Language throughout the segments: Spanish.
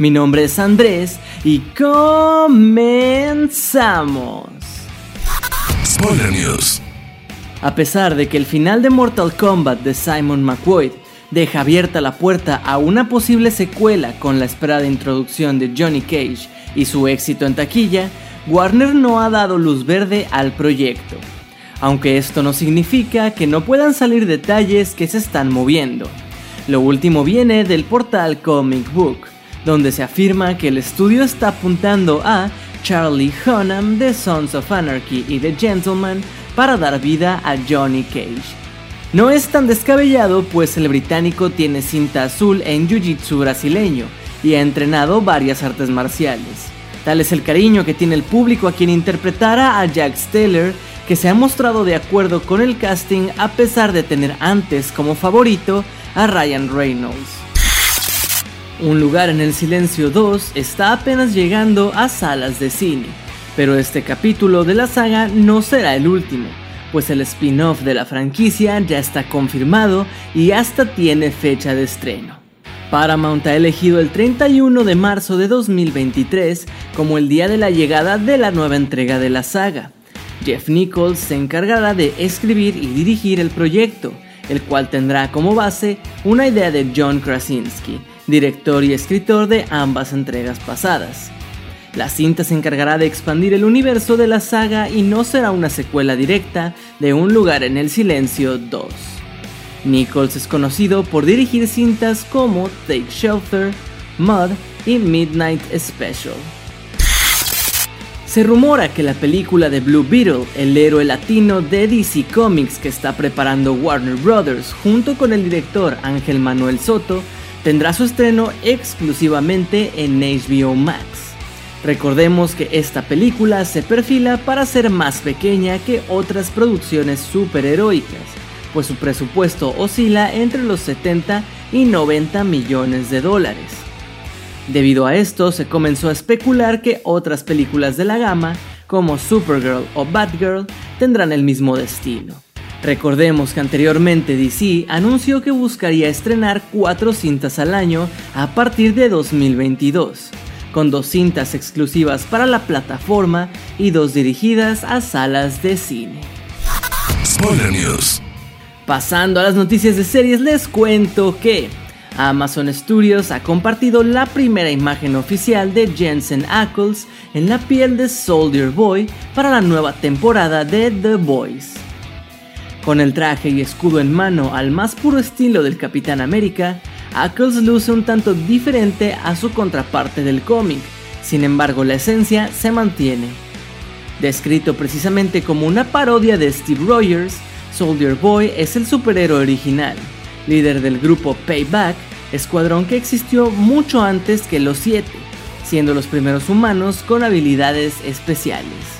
Mi nombre es Andrés y comenzamos. Spoiler News. A pesar de que el final de Mortal Kombat de Simon McQuaid deja abierta la puerta a una posible secuela con la esperada introducción de Johnny Cage y su éxito en taquilla, Warner no ha dado luz verde al proyecto. Aunque esto no significa que no puedan salir detalles que se están moviendo. Lo último viene del portal Comic Book, donde se afirma que el estudio está apuntando a Charlie Hunnam de Sons of Anarchy y The Gentleman para dar vida a Johnny Cage. No es tan descabellado pues el británico tiene cinta azul en Jiu-Jitsu brasileño y ha entrenado varias artes marciales. Tal es el cariño que tiene el público a quien interpretara a Jack Steller, que se ha mostrado de acuerdo con el casting a pesar de tener antes como favorito a Ryan Reynolds. Un lugar en el silencio 2 está apenas llegando a salas de cine, pero este capítulo de la saga no será el último, pues el spin-off de la franquicia ya está confirmado y hasta tiene fecha de estreno. Paramount ha elegido el 31 de marzo de 2023 como el día de la llegada de la nueva entrega de la saga. Jeff Nichols se encargará de escribir y dirigir el proyecto, el cual tendrá como base una idea de John Krasinski, director y escritor de ambas entregas pasadas. La cinta se encargará de expandir el universo de la saga y no será una secuela directa de Un lugar en el silencio 2. Nichols es conocido por dirigir cintas como Take Shelter, Mud y Midnight Special. Se rumora que la película de Blue Beetle, el héroe latino de DC Comics que está preparando Warner Bros. junto con el director Ángel Manuel Soto, tendrá su estreno exclusivamente en HBO Max. Recordemos que esta película se perfila para ser más pequeña que otras producciones superheroicas, pues su presupuesto oscila entre los 70 y 90 millones de dólares. Debido a esto, se comenzó a especular que otras películas de la gama, como Supergirl o Batgirl, tendrán el mismo destino. Recordemos que anteriormente DC anunció que buscaría estrenar 4 cintas al año a partir de 2022, con dos cintas exclusivas para la plataforma y dos dirigidas a salas de cine. Spoiler News. Pasando a las noticias de series, les cuento que Amazon Studios ha compartido la primera imagen oficial de Jensen Ackles en la piel de Soldier Boy para la nueva temporada de The Boys. Con el traje y escudo en mano al más puro estilo del Capitán América, Ackles luce un tanto diferente a su contraparte del cómic, sin embargo la esencia se mantiene. Descrito precisamente como una parodia de Steve Rogers, Soldier Boy es el superhéroe original, líder del grupo Payback, escuadrón que existió mucho antes que los Siete, siendo los primeros humanos con habilidades especiales.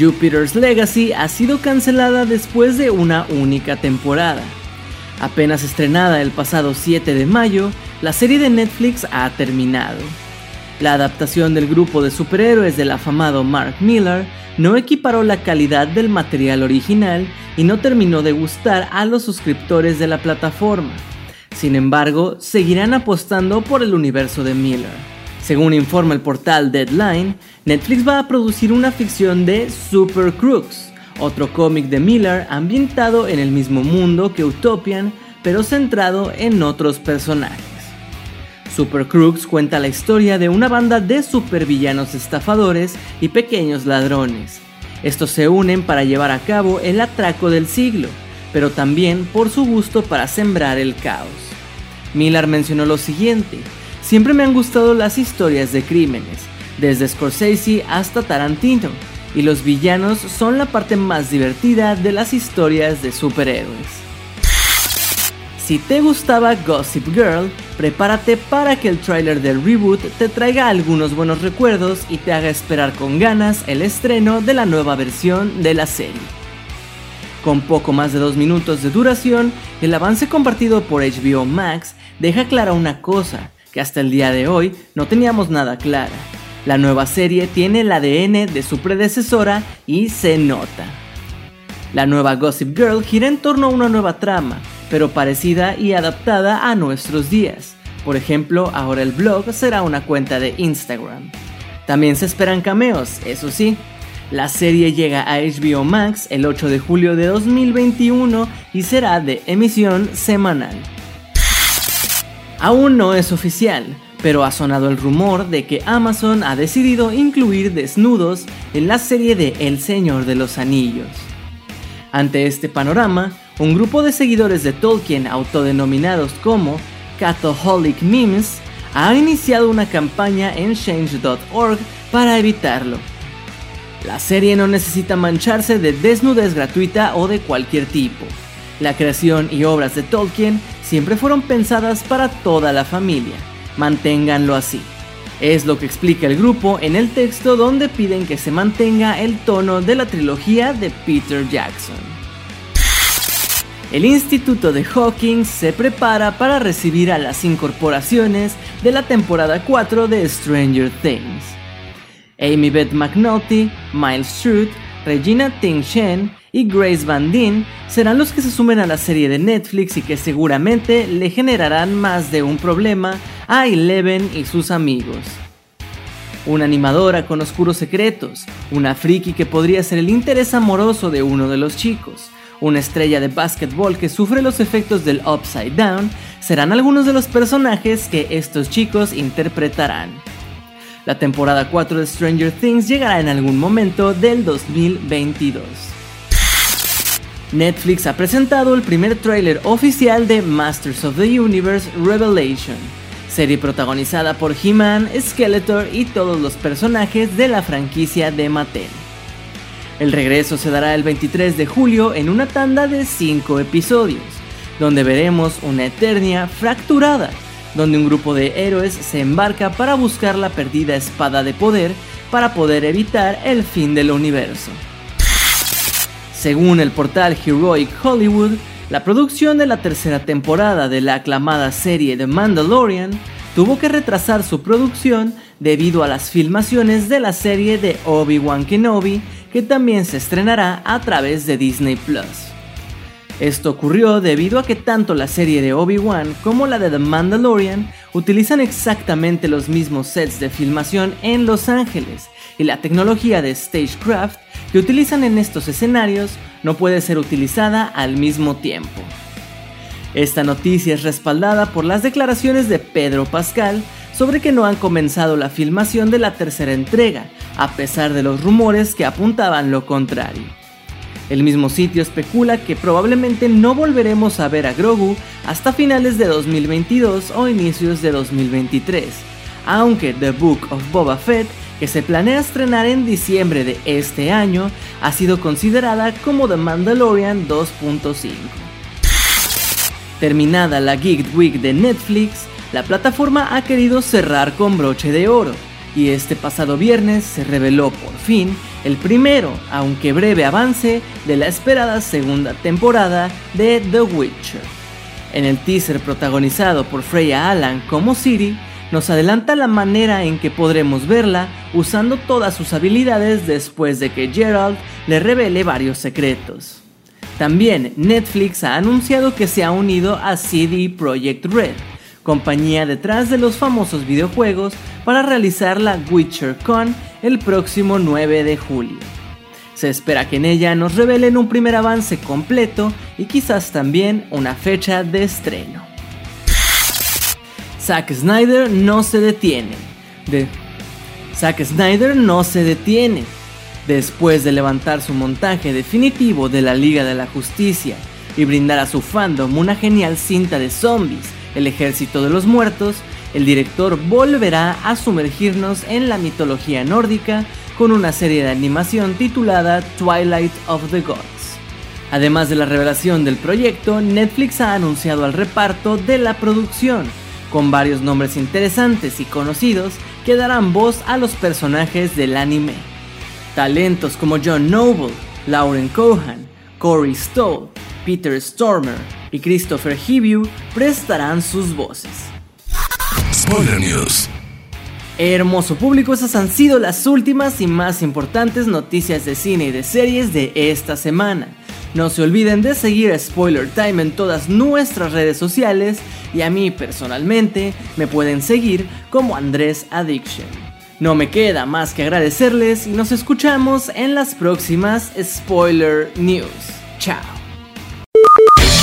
Jupiter's Legacy ha sido cancelada después de una única temporada. Apenas estrenada el pasado 7 de mayo, la serie de Netflix ha terminado. La adaptación del grupo de superhéroes del afamado Mark Miller no equiparó la calidad del material original y no terminó de gustar a los suscriptores de la plataforma. Sin embargo, seguirán apostando por el universo de Miller. Según informa el portal Deadline, Netflix va a producir una ficción de Super Crooks, otro cómic de Miller ambientado en el mismo mundo que Utopian, pero centrado en otros personajes. Super Crooks cuenta la historia de una banda de supervillanos estafadores y pequeños ladrones. Estos se unen para llevar a cabo el atraco del siglo, pero también por su gusto para sembrar el caos. Miller mencionó lo siguiente, siempre me han gustado las historias de crímenes, desde Scorsese hasta Tarantino, y los villanos son la parte más divertida de las historias de superhéroes. Si te gustaba Gossip Girl, prepárate para que el tráiler del reboot te traiga algunos buenos recuerdos y te haga esperar con ganas el estreno de la nueva versión de la serie. Con poco más de dos minutos de duración, el avance compartido por HBO Max deja clara una cosa, que hasta el día de hoy no teníamos nada clara. La nueva serie tiene el ADN de su predecesora y se nota. La nueva Gossip Girl gira en torno a una nueva trama, pero parecida y adaptada a nuestros días. Por ejemplo, ahora el blog será una cuenta de Instagram. También se esperan cameos, eso sí. La serie llega a HBO Max el 8 de julio de 2021 y será de emisión semanal. Aún no es oficial, pero ha sonado el rumor de que Amazon ha decidido incluir desnudos en la serie de El Señor de los Anillos. Ante este panorama, un grupo de seguidores de Tolkien autodenominados como Catholic Memes ha iniciado una campaña en change.org para evitarlo. La serie no necesita mancharse de desnudez gratuita o de cualquier tipo. La creación y obras de Tolkien siempre fueron pensadas para toda la familia. Manténganlo así. Es lo que explica el grupo en el texto donde piden que se mantenga el tono de la trilogía de Peter Jackson el Instituto de Hawkins se prepara para recibir a las incorporaciones de la temporada 4 de Stranger Things. Amy Beth McNulty, Miles Struth, Regina Ting Shen y Grace Van Dien serán los que se sumen a la serie de Netflix y que seguramente le generarán más de un problema a Eleven y sus amigos. Una animadora con oscuros secretos, una friki que podría ser el interés amoroso de uno de los chicos, una estrella de básquetbol que sufre los efectos del Upside Down, serán algunos de los personajes que estos chicos interpretarán. La temporada 4 de Stranger Things llegará en algún momento del 2022. Netflix ha presentado el primer tráiler oficial de Masters of the Universe Revelation, serie protagonizada por He-Man, Skeletor y todos los personajes de la franquicia de Mattel. El regreso se dará el 23 de julio en una tanda de 5 episodios, donde veremos una Eternia fracturada, donde un grupo de héroes se embarca para buscar la perdida espada de poder para poder evitar el fin del universo. Según el portal Heroic Hollywood, la producción de la tercera temporada de la aclamada serie The Mandalorian tuvo que retrasar su producción debido a las filmaciones de la serie de Obi-Wan Kenobi que también se estrenará a través de Disney Plus. Esto ocurrió debido a que tanto la serie de Obi-Wan como la de The Mandalorian utilizan exactamente los mismos sets de filmación en Los Ángeles y la tecnología de Stagecraft que utilizan en estos escenarios no puede ser utilizada al mismo tiempo. Esta noticia es respaldada por las declaraciones de Pedro Pascal sobre que no han comenzado la filmación de la tercera entrega, a pesar de los rumores que apuntaban lo contrario. El mismo sitio especula que probablemente no volveremos a ver a Grogu hasta finales de 2022 o inicios de 2023, aunque The Book of Boba Fett, que se planea estrenar en diciembre de este año, ha sido considerada como The Mandalorian 2.5. Terminada la Geek Week de Netflix, la plataforma ha querido cerrar con broche de oro, y este pasado viernes se reveló por fin el primero, aunque breve avance, de la esperada segunda temporada de The Witcher. En el teaser protagonizado por Freya Allan como Siri, nos adelanta la manera en que podremos verla usando todas sus habilidades después de que Gerald le revele varios secretos. También Netflix ha anunciado que se ha unido a CD Projekt Red, compañía detrás de los famosos videojuegos, para realizar la WitcherCon el próximo 9 de julio. Se espera que en ella nos revelen un primer avance completo y quizás también una fecha de estreno. Zack Snyder no se detiene. De... Zack Snyder no se detiene. Después de levantar su montaje definitivo de la Liga de la Justicia y brindar a su fandom una genial cinta de zombies el ejército de los muertos, el director volverá a sumergirnos en la mitología nórdica con una serie de animación titulada Twilight of the Gods. Además de la revelación del proyecto, Netflix ha anunciado al reparto de la producción, con varios nombres interesantes y conocidos que darán voz a los personajes del anime. Talentos como John Noble, Lauren Cohan, Corey Stoll, Peter Stormer y Christopher Hibiu prestarán sus voces. Spoiler News. Hermoso público, esas han sido las últimas y más importantes noticias de cine y de series de esta semana. No se olviden de seguir Spoiler Time en todas nuestras redes sociales y a mí personalmente me pueden seguir como Andrés Addiction. No me queda más que agradecerles y nos escuchamos en las próximas Spoiler News. Chao.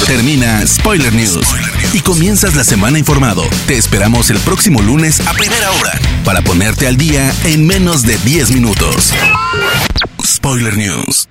Termina Spoiler News y comienzas la semana informado. Te esperamos el próximo lunes a primera hora para ponerte al día en menos de 10 minutos. Spoiler News.